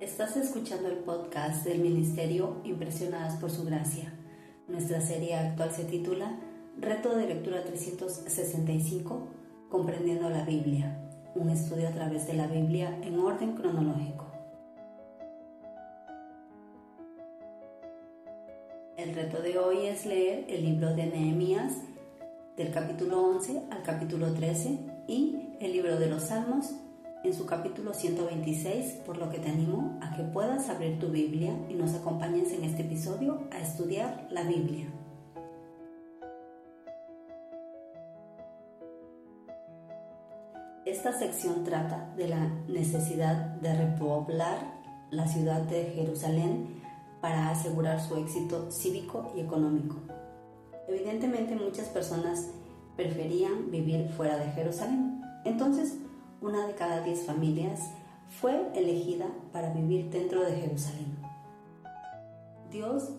Estás escuchando el podcast del Ministerio Impresionadas por Su Gracia. Nuestra serie actual se titula Reto de Lectura 365, Comprendiendo la Biblia, un estudio a través de la Biblia en orden cronológico. El reto de hoy es leer el libro de Nehemías del capítulo 11 al capítulo 13 y el libro de los Salmos en su capítulo 126, por lo que te animo a que puedas abrir tu Biblia y nos acompañes en este episodio a estudiar la Biblia. Esta sección trata de la necesidad de repoblar la ciudad de Jerusalén para asegurar su éxito cívico y económico. Evidentemente muchas personas preferían vivir fuera de Jerusalén. Entonces, una de cada diez familias fue elegida para vivir dentro de Jerusalén. Dios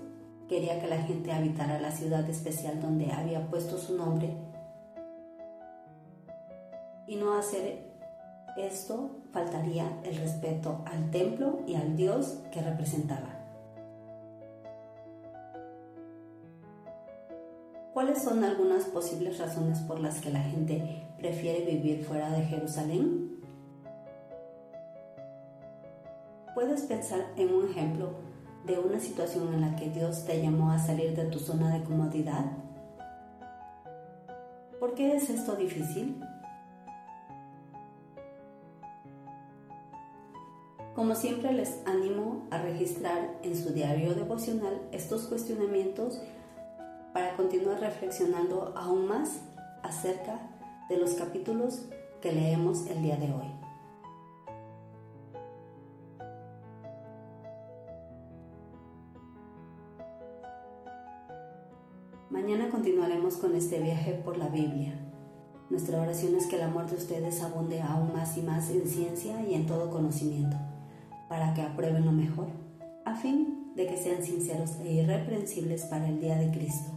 quería que la gente habitara la ciudad especial donde había puesto su nombre y no hacer esto faltaría el respeto al templo y al Dios que representaba. ¿Cuáles son algunas posibles razones por las que la gente prefiere vivir fuera de Jerusalén? ¿Puedes pensar en un ejemplo de una situación en la que Dios te llamó a salir de tu zona de comodidad? ¿Por qué es esto difícil? Como siempre les animo a registrar en su diario devocional estos cuestionamientos continuar reflexionando aún más acerca de los capítulos que leemos el día de hoy. Mañana continuaremos con este viaje por la Biblia. Nuestra oración es que el amor de ustedes abunde aún más y más en ciencia y en todo conocimiento, para que aprueben lo mejor, a fin de que sean sinceros e irreprensibles para el día de Cristo